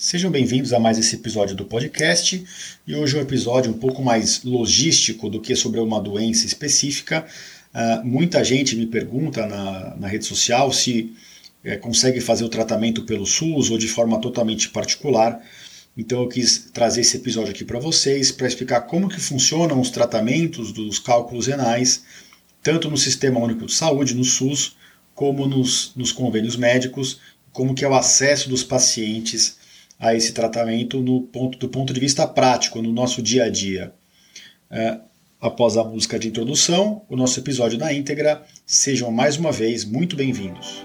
Sejam bem-vindos a mais esse episódio do podcast. E hoje é um episódio um pouco mais logístico do que sobre uma doença específica. Uh, muita gente me pergunta na, na rede social se é, consegue fazer o tratamento pelo SUS ou de forma totalmente particular. Então eu quis trazer esse episódio aqui para vocês para explicar como que funcionam os tratamentos dos cálculos renais, tanto no Sistema Único de Saúde, no SUS, como nos, nos convênios médicos, como que é o acesso dos pacientes a esse tratamento no ponto, do ponto de vista prático, no nosso dia a dia. É, após a música de introdução, o nosso episódio na íntegra. Sejam mais uma vez muito bem-vindos.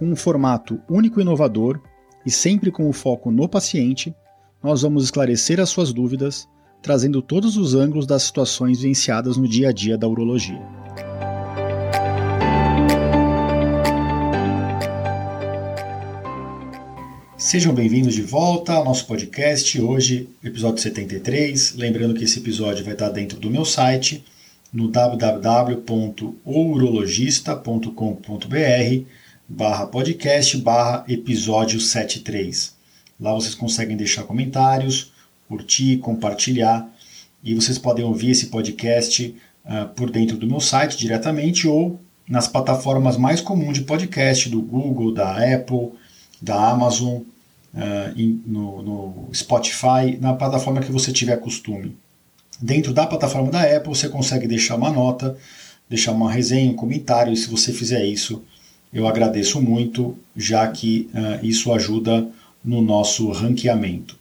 com um formato único e inovador e sempre com o foco no paciente, nós vamos esclarecer as suas dúvidas, trazendo todos os ângulos das situações vivenciadas no dia a dia da urologia. Sejam bem-vindos de volta ao nosso podcast. Hoje, episódio 73. Lembrando que esse episódio vai estar dentro do meu site, no www.ourologista.com.br barra podcast barra episódio 73. Lá vocês conseguem deixar comentários, curtir, compartilhar e vocês podem ouvir esse podcast uh, por dentro do meu site diretamente ou nas plataformas mais comuns de podcast do Google, da Apple, da Amazon, uh, no, no Spotify, na plataforma que você tiver costume. Dentro da plataforma da Apple você consegue deixar uma nota, deixar uma resenha, um comentário, e se você fizer isso, eu agradeço muito, já que uh, isso ajuda no nosso ranqueamento.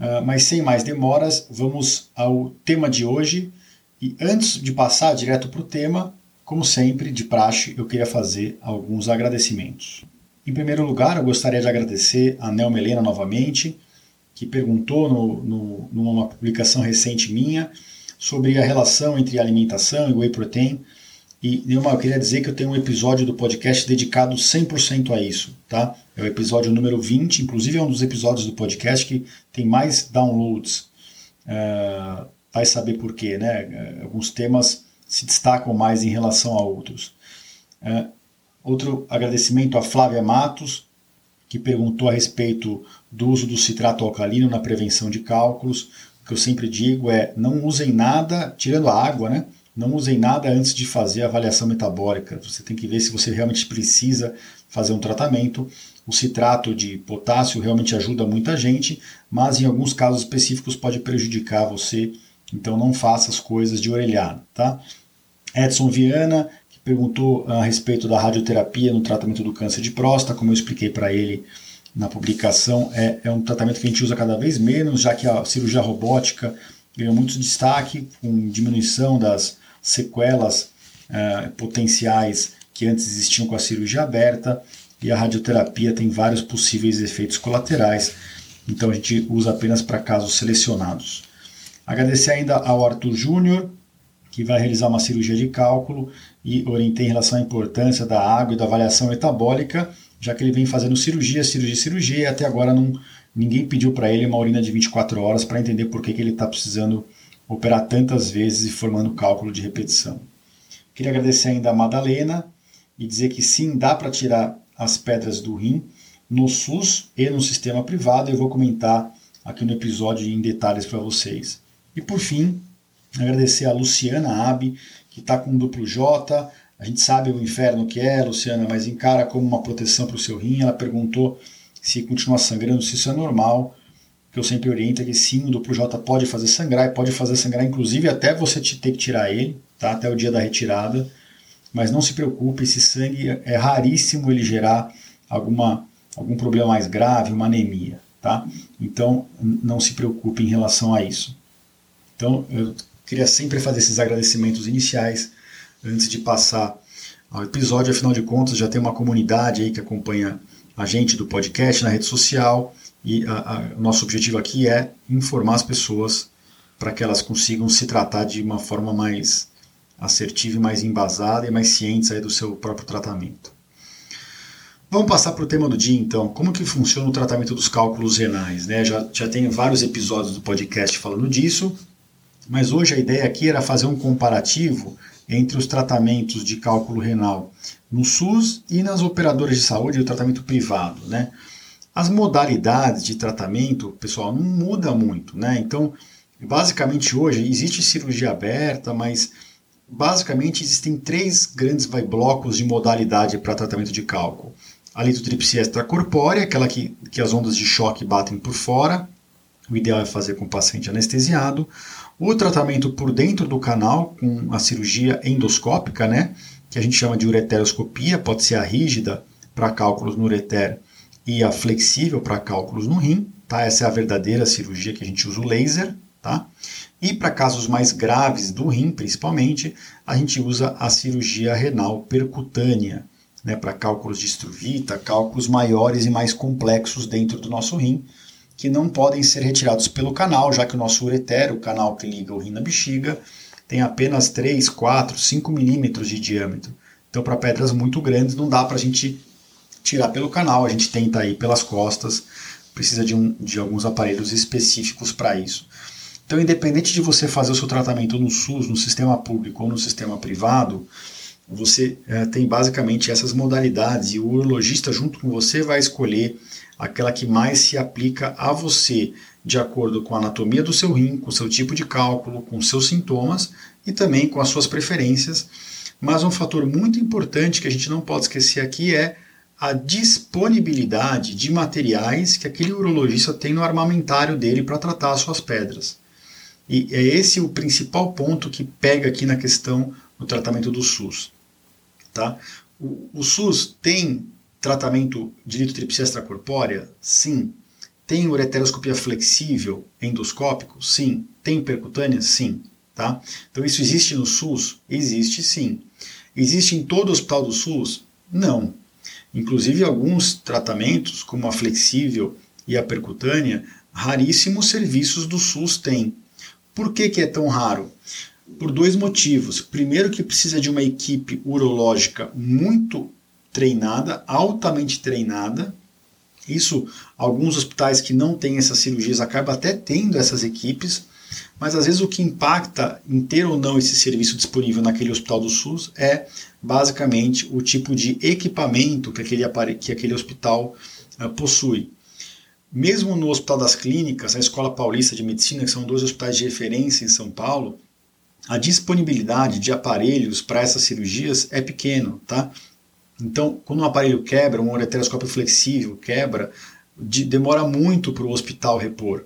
Uh, mas sem mais demoras, vamos ao tema de hoje. E antes de passar direto para o tema, como sempre, de praxe, eu queria fazer alguns agradecimentos. Em primeiro lugar, eu gostaria de agradecer a Nelma Helena novamente, que perguntou no, no, numa publicação recente minha sobre a relação entre alimentação e whey protein e Nilma, eu queria dizer que eu tenho um episódio do podcast dedicado 100% a isso, tá? É o episódio número 20, inclusive é um dos episódios do podcast que tem mais downloads. Uh, vai saber por quê, né? Uh, alguns temas se destacam mais em relação a outros. Uh, outro agradecimento a Flávia Matos, que perguntou a respeito do uso do citrato alcalino na prevenção de cálculos. O que eu sempre digo é não usem nada, tirando a água, né? Não usem nada antes de fazer a avaliação metabólica. Você tem que ver se você realmente precisa fazer um tratamento. O citrato de potássio realmente ajuda muita gente, mas em alguns casos específicos pode prejudicar você. Então não faça as coisas de orelhada, tá? Edson Viana, que perguntou a respeito da radioterapia no tratamento do câncer de próstata, como eu expliquei para ele na publicação, é, é um tratamento que a gente usa cada vez menos, já que a cirurgia robótica ganhou muito destaque, com diminuição das sequelas uh, potenciais que antes existiam com a cirurgia aberta e a radioterapia tem vários possíveis efeitos colaterais, então a gente usa apenas para casos selecionados. Agradecer ainda ao Arthur Júnior, que vai realizar uma cirurgia de cálculo e orientei em relação à importância da água e da avaliação metabólica, já que ele vem fazendo cirurgia, cirurgia, cirurgia e até agora não, ninguém pediu para ele uma urina de 24 horas para entender por que, que ele está precisando operar tantas vezes e formando cálculo de repetição. Queria agradecer ainda a Madalena e dizer que sim, dá para tirar as pedras do rim no SUS e no sistema privado. Eu vou comentar aqui no episódio em detalhes para vocês. E por fim, agradecer a Luciana Abi, que está com duplo J. A gente sabe o inferno que é, Luciana, mas encara como uma proteção para o seu rim. Ela perguntou se continua sangrando, se isso é normal que eu sempre oriento é que sim, o duplo J pode fazer sangrar e pode fazer sangrar, inclusive até você ter que tirar ele, tá? até o dia da retirada. Mas não se preocupe, esse sangue é raríssimo ele gerar alguma, algum problema mais grave, uma anemia. tá? Então não se preocupe em relação a isso. Então eu queria sempre fazer esses agradecimentos iniciais antes de passar ao episódio, afinal de contas já tem uma comunidade aí que acompanha a gente do podcast na rede social e o nosso objetivo aqui é informar as pessoas para que elas consigam se tratar de uma forma mais assertiva mais embasada e mais cientes aí do seu próprio tratamento. Vamos passar para o tema do dia então. Como que funciona o tratamento dos cálculos renais? Né? Já, já tem vários episódios do podcast falando disso, mas hoje a ideia aqui era fazer um comparativo entre os tratamentos de cálculo renal no SUS e nas operadoras de saúde e o tratamento privado. Né? As modalidades de tratamento, pessoal, não muda muito. Né? Então, basicamente hoje existe cirurgia aberta, mas basicamente existem três grandes vai, blocos de modalidade para tratamento de cálculo. A litotripsia extracorpórea, aquela que, que as ondas de choque batem por fora, o ideal é fazer com o paciente anestesiado. O tratamento por dentro do canal, com a cirurgia endoscópica, né, que a gente chama de ureteroscopia, pode ser a rígida para cálculos no ureter e a flexível para cálculos no rim. Tá? Essa é a verdadeira cirurgia que a gente usa o laser. Tá? E para casos mais graves do rim, principalmente, a gente usa a cirurgia renal percutânea, né, para cálculos de estruvita, cálculos maiores e mais complexos dentro do nosso rim, que não podem ser retirados pelo canal, já que o nosso ureter, o canal que liga o rim na bexiga, tem apenas 3, 4, 5 milímetros de diâmetro. Então, para pedras muito grandes, não dá para a gente tirar pelo canal, a gente tenta ir pelas costas, precisa de, um, de alguns aparelhos específicos para isso. Então, independente de você fazer o seu tratamento no SUS, no sistema público ou no sistema privado, você é, tem basicamente essas modalidades e o urologista, junto com você, vai escolher aquela que mais se aplica a você, de acordo com a anatomia do seu rim, com o seu tipo de cálculo, com seus sintomas e também com as suas preferências. Mas um fator muito importante que a gente não pode esquecer aqui é a disponibilidade de materiais que aquele urologista tem no armamentário dele para tratar as suas pedras. E é esse o principal ponto que pega aqui na questão do tratamento do SUS. Tá? O, o SUS tem tratamento de litotripsia extracorpórea? Sim. Tem ureteroscopia flexível endoscópico? Sim. Tem percutânea? Sim. Tá? Então isso existe no SUS? Existe sim. Existe em todo o hospital do SUS? Não. Inclusive alguns tratamentos, como a flexível e a percutânea, raríssimos serviços do SUS têm. Por que, que é tão raro? Por dois motivos. Primeiro, que precisa de uma equipe urológica muito treinada, altamente treinada. Isso, alguns hospitais que não têm essas cirurgias acabam até tendo essas equipes, mas às vezes o que impacta em ter ou não esse serviço disponível naquele hospital do SUS é basicamente o tipo de equipamento que aquele, que aquele hospital uh, possui. Mesmo no Hospital das Clínicas, a Escola Paulista de Medicina, que são dois hospitais de referência em São Paulo, a disponibilidade de aparelhos para essas cirurgias é pequeno, tá? Então, quando um aparelho quebra, um ureteroscópio flexível quebra, de, demora muito para o hospital repor.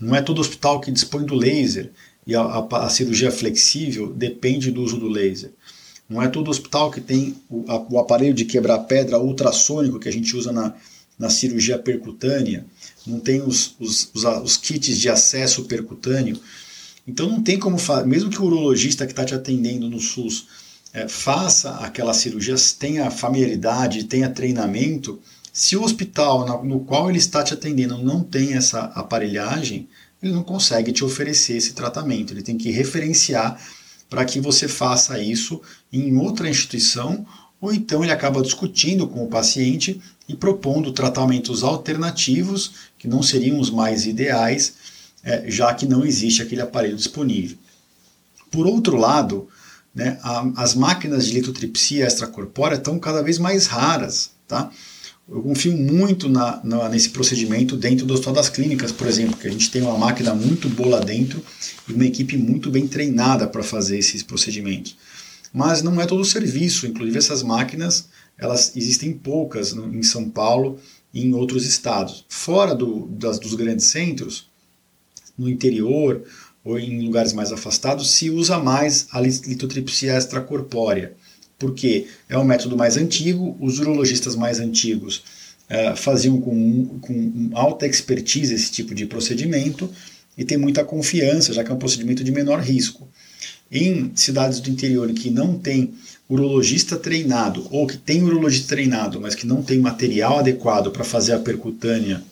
Não é todo hospital que dispõe do laser e a, a, a, cirurgia flexível depende do uso do laser. Não é todo hospital que tem o, a, o aparelho de quebrar pedra ultrassônico que a gente usa na, na cirurgia percutânea, não tem os, os, os, os kits de acesso percutâneo. Então não tem como, mesmo que o urologista que está te atendendo no SUS é, faça aquela cirurgia, tenha familiaridade, tenha treinamento, se o hospital no qual ele está te atendendo não tem essa aparelhagem, ele não consegue te oferecer esse tratamento. Ele tem que referenciar para que você faça isso em outra instituição, ou então ele acaba discutindo com o paciente e propondo tratamentos alternativos que não seriam os mais ideais, é, já que não existe aquele aparelho disponível. Por outro lado, né, as máquinas de litotripsia extracorpórea estão cada vez mais raras. Tá? Eu confio muito na, na, nesse procedimento dentro do Hospital das Clínicas, por exemplo, que a gente tem uma máquina muito boa lá dentro e uma equipe muito bem treinada para fazer esses procedimentos. Mas não é todo o serviço, inclusive essas máquinas, elas existem poucas no, em São Paulo e em outros estados. Fora do, das, dos grandes centros, no interior ou em lugares mais afastados, se usa mais a litotripsia extracorpórea. Porque é um método mais antigo, os urologistas mais antigos uh, faziam com, com alta expertise esse tipo de procedimento e tem muita confiança, já que é um procedimento de menor risco. Em cidades do interior que não tem urologista treinado, ou que tem urologista treinado, mas que não tem material adequado para fazer a percutânea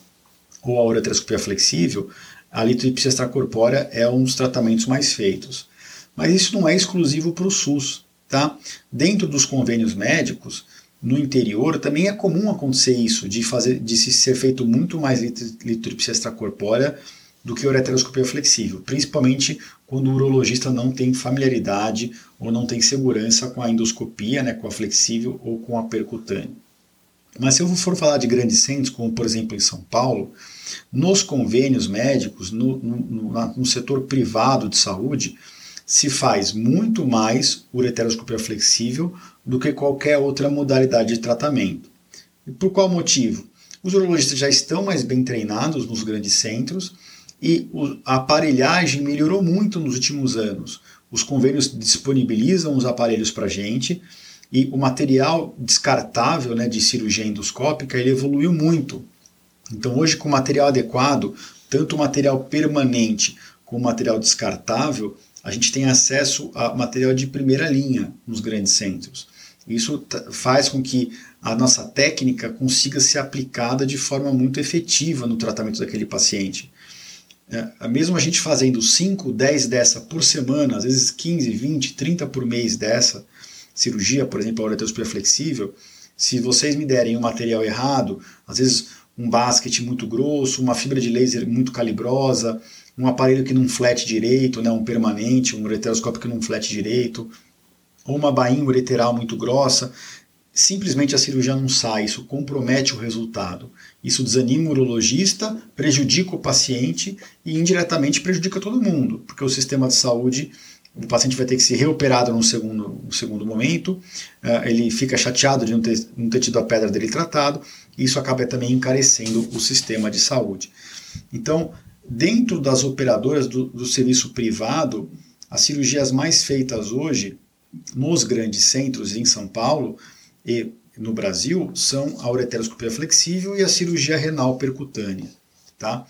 ou a ureteroscopia flexível, a litripsia extracorpórea é um dos tratamentos mais feitos. Mas isso não é exclusivo para o SUS. Tá? Dentro dos convênios médicos, no interior, também é comum acontecer isso, de, fazer, de se ser feito muito mais litripsia extracorpórea do que ureteroscopia flexível, principalmente quando o urologista não tem familiaridade ou não tem segurança com a endoscopia, né, com a flexível ou com a percutânea. Mas se eu for falar de grandes centros, como por exemplo em São Paulo, nos convênios médicos, no, no, no setor privado de saúde, se faz muito mais ureteroscopia flexível do que qualquer outra modalidade de tratamento. E por qual motivo? Os urologistas já estão mais bem treinados nos grandes centros e a aparelhagem melhorou muito nos últimos anos. Os convênios disponibilizam os aparelhos para a gente e o material descartável né, de cirurgia endoscópica ele evoluiu muito. Então hoje com material adequado, tanto material permanente como material descartável, a gente tem acesso a material de primeira linha nos grandes centros. Isso faz com que a nossa técnica consiga ser aplicada de forma muito efetiva no tratamento daquele paciente. É, mesmo a gente fazendo 5, 10 dessa por semana, às vezes 15, 20, 30 por mês dessa cirurgia, por exemplo, a ureteroscopia flexível, se vocês me derem um material errado, às vezes um basket muito grosso, uma fibra de laser muito calibrosa, um aparelho que não flete direito, né, um permanente, um ureteroscópio que não flete direito, ou uma bainha ureteral muito grossa, simplesmente a cirurgia não sai, isso compromete o resultado. Isso desanima o urologista, prejudica o paciente e indiretamente prejudica todo mundo, porque o sistema de saúde, o paciente vai ter que ser reoperado no segundo, no segundo momento, uh, ele fica chateado de não ter, não ter tido a pedra dele tratado, e isso acaba também encarecendo o sistema de saúde. Então, dentro das operadoras do, do serviço privado, as cirurgias mais feitas hoje nos grandes centros em São Paulo e no Brasil são a ureteroscopia flexível e a cirurgia renal percutânea. Tá?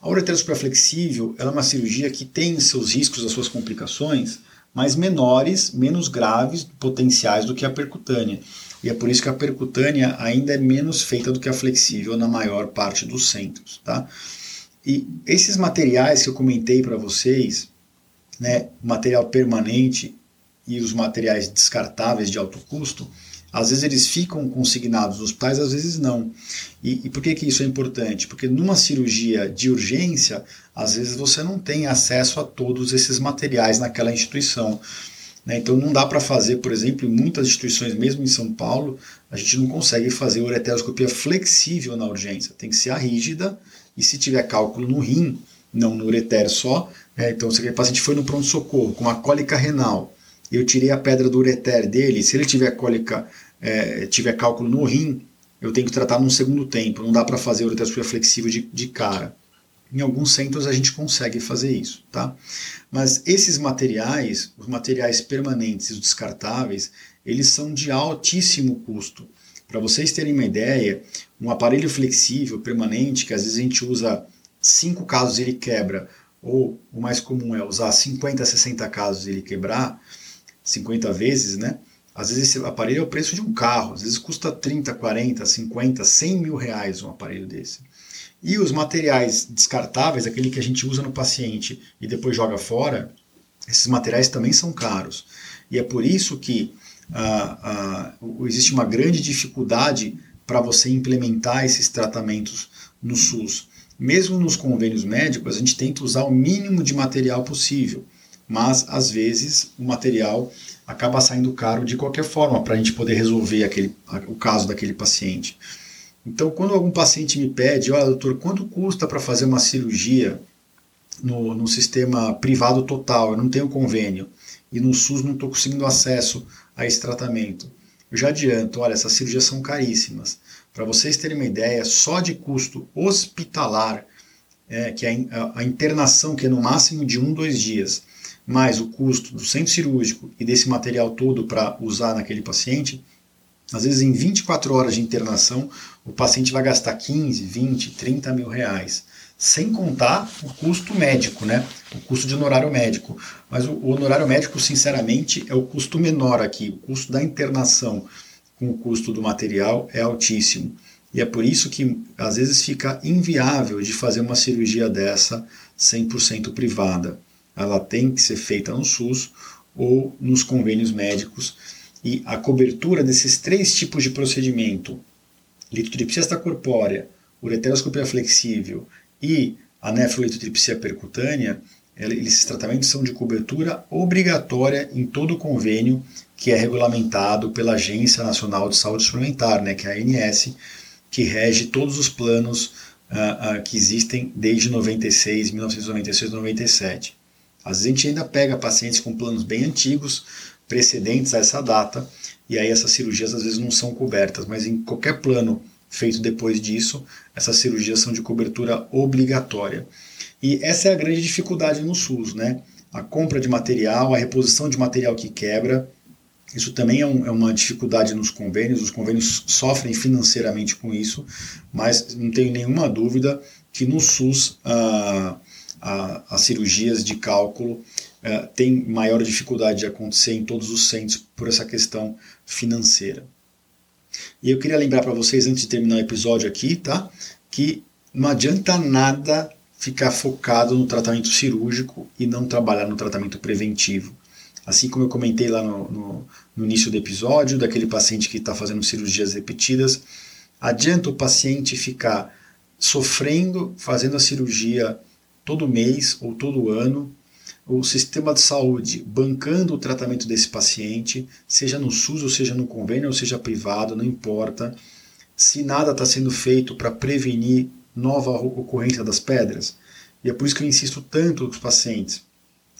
A ureteroscopia flexível é uma cirurgia que tem seus riscos, as suas complicações, mas menores, menos graves, potenciais do que a percutânea. E é por isso que a percutânea ainda é menos feita do que a flexível na maior parte dos centros. Tá? E esses materiais que eu comentei para vocês, né, material permanente e os materiais descartáveis de alto custo, às vezes eles ficam consignados nos hospitais, às vezes não. E, e, por que, que isso é importante? Porque numa cirurgia de urgência, às vezes você não tem acesso a todos esses materiais naquela instituição. Né? Então não dá para fazer, por exemplo, em muitas instituições, mesmo em São Paulo, a gente não consegue fazer ureteroscopia flexível na urgência. Tem que ser a rígida e se tiver cálculo no rim, não no ureter só, é, então se o paciente foi no pronto-socorro com uma cólica renal, eu tirei a pedra do ureter dele, se ele tiver cólica, é, tiver cálculo no rim, eu tenho que tratar num segundo tempo, não dá para fazer ureteroscopia flexível de, de cara. Em alguns centros a gente consegue fazer isso, tá? Mas esses materiais, os materiais permanentes e os descartáveis, eles são de altíssimo custo. Para vocês terem uma ideia, um aparelho flexível permanente, que às vezes a gente usa 5 casos e ele quebra, ou o mais comum é usar 50, 60 casos e ele quebrar, 50 vezes, né? Às vezes esse aparelho é o preço de um carro, às vezes custa 30, 40, 50, 100 mil reais um aparelho desse. E os materiais descartáveis, aquele que a gente usa no paciente e depois joga fora, esses materiais também são caros. E é por isso que ah, ah, existe uma grande dificuldade para você implementar esses tratamentos no SUS. Mesmo nos convênios médicos, a gente tenta usar o mínimo de material possível, mas às vezes o material acaba saindo caro de qualquer forma para a gente poder resolver aquele, o caso daquele paciente. Então, quando algum paciente me pede, olha, doutor, quanto custa para fazer uma cirurgia no, no sistema privado total? Eu não tenho convênio e no SUS não estou conseguindo acesso a esse tratamento. Eu já adianto, olha, essas cirurgias são caríssimas. Para vocês terem uma ideia, só de custo hospitalar, é, que é a, a internação, que é no máximo de um, dois dias, mais o custo do centro cirúrgico e desse material todo para usar naquele paciente, Às vezes, em 24 horas de internação, o paciente vai gastar 15, 20, 30 mil reais. Sem contar o custo médico, né? O custo de honorário médico. Mas o honorário médico, sinceramente, é o custo menor aqui. O custo da internação com o custo do material é altíssimo. E é por isso que às vezes fica inviável de fazer uma cirurgia dessa 100% privada. Ela tem que ser feita no SUS ou nos convênios médicos. E a cobertura desses três tipos de procedimento, litotripsia extracorpórea, ureteroscopia flexível e a nefrolitotripsia percutânea, esses tratamentos são de cobertura obrigatória em todo o convênio que é regulamentado pela Agência Nacional de Saúde Suplementar, né, que é a ANS, que rege todos os planos uh, uh, que existem desde 96, 1996, 97. Às vezes a gente ainda pega pacientes com planos bem antigos, precedentes a essa data, e aí essas cirurgias às vezes não são cobertas, mas em qualquer plano feito depois disso, essas cirurgias são de cobertura obrigatória. E essa é a grande dificuldade no SUS, né? A compra de material, a reposição de material que quebra, isso também é, um, é, uma dificuldade nos convênios, os convênios sofrem financeiramente com isso, mas não tenho nenhuma dúvida que no SUS ah, as cirurgias de cálculo ah, têm maior dificuldade de acontecer em todos os centros por essa questão financeira. E eu queria lembrar para vocês, antes de terminar o episódio aqui, tá? que não adianta nada ficar focado no tratamento cirúrgico e não trabalhar no tratamento preventivo. Assim como eu comentei lá no, no, no início do episódio, daquele paciente que está fazendo cirurgias repetidas, adianta o paciente ficar sofrendo, fazendo a cirurgia todo mês ou todo ano, o sistema de saúde bancando o tratamento desse paciente, seja no SUS ou seja no convênio ou seja privado, não importa. Se nada está sendo feito para prevenir nova ocorrência das pedras, e é por isso que eu insisto tanto com os pacientes,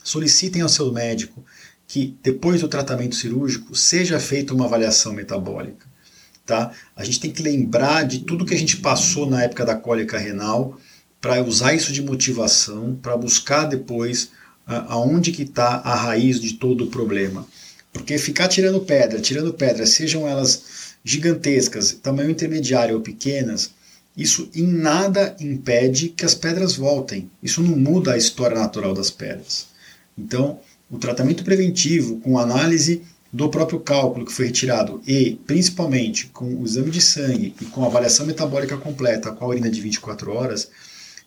solicitem ao seu médico que depois do tratamento cirúrgico seja feita uma avaliação metabólica. Tá? A gente tem que lembrar de tudo que a gente passou na época da cólica renal para usar isso de motivação, para buscar depois aonde que está a raiz de todo o problema. Porque ficar tirando pedra, tirando pedra, sejam elas gigantescas, tamanho intermediário ou pequenas, isso em nada impede que as pedras voltem. Isso não muda a história natural das pedras. Então, o tratamento preventivo com análise do próprio cálculo que foi retirado e principalmente com o exame de sangue e com a avaliação metabólica completa com a urina de 24 horas,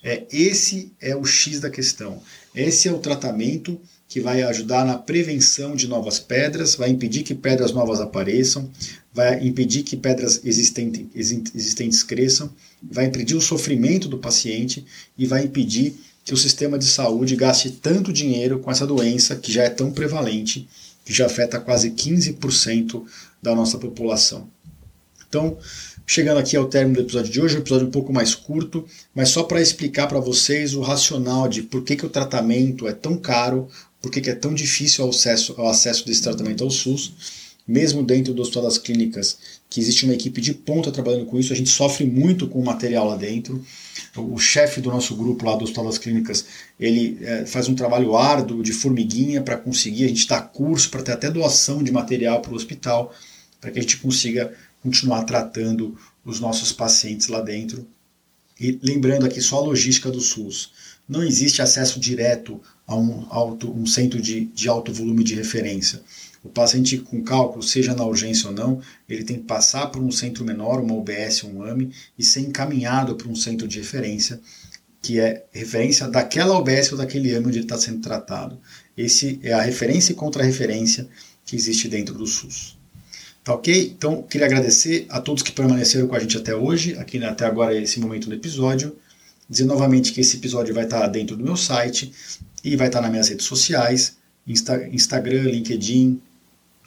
é esse é o X da questão. Esse é o tratamento que vai ajudar na prevenção de novas pedras, vai impedir que pedras novas apareçam, vai impedir que pedras existentes, existentes cresçam, vai impedir o sofrimento do paciente e vai impedir que o sistema de saúde gaste tanto dinheiro com essa doença que já é tão prevalente, que já afeta quase 15% da nossa população. Então, chegando aqui ao término do episódio de hoje, um episódio um pouco mais curto, mas só para explicar para vocês o racional de por que, que o tratamento é tão caro, por que, que é tão difícil o acesso, o acesso desse tratamento ao SUS, mesmo dentro do Hospital das Clínicas, que existe uma equipe de ponta trabalhando com isso, a gente sofre muito com o material lá dentro. O chefe do nosso grupo lá do Hospital das Clínicas, ele é, faz um trabalho árduo de formiguinha para conseguir, a gente dá curso para ter até doação de material para o hospital, para que a gente consiga continuar tratando os nossos pacientes lá dentro. E lembrando aqui só a logística do SUS. Não existe acesso direto a um, alto, um centro de, de alto volume de referência. O paciente com cálculo, seja na urgência ou não, ele tem que passar por um centro menor, uma UBS, um AME, e ser encaminhado para um centro de referência, que é referência daquela UBS ou daquele AME onde ele está sendo tratado. Esse é a referência e contra-referência que existe dentro do SUS. Tá ok? Então, queria agradecer a todos que permaneceram com a gente até hoje, aqui até agora esse momento do episódio. Dizer novamente que esse episódio vai estar dentro do meu site e vai estar nas minhas redes sociais, Insta Instagram, LinkedIn,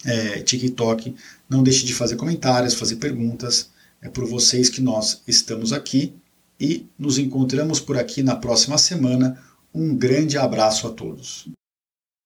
é, TikTok. Não deixe de fazer comentários, fazer perguntas. É por vocês que nós estamos aqui e nos encontramos por aqui na próxima semana. Um grande abraço a todos.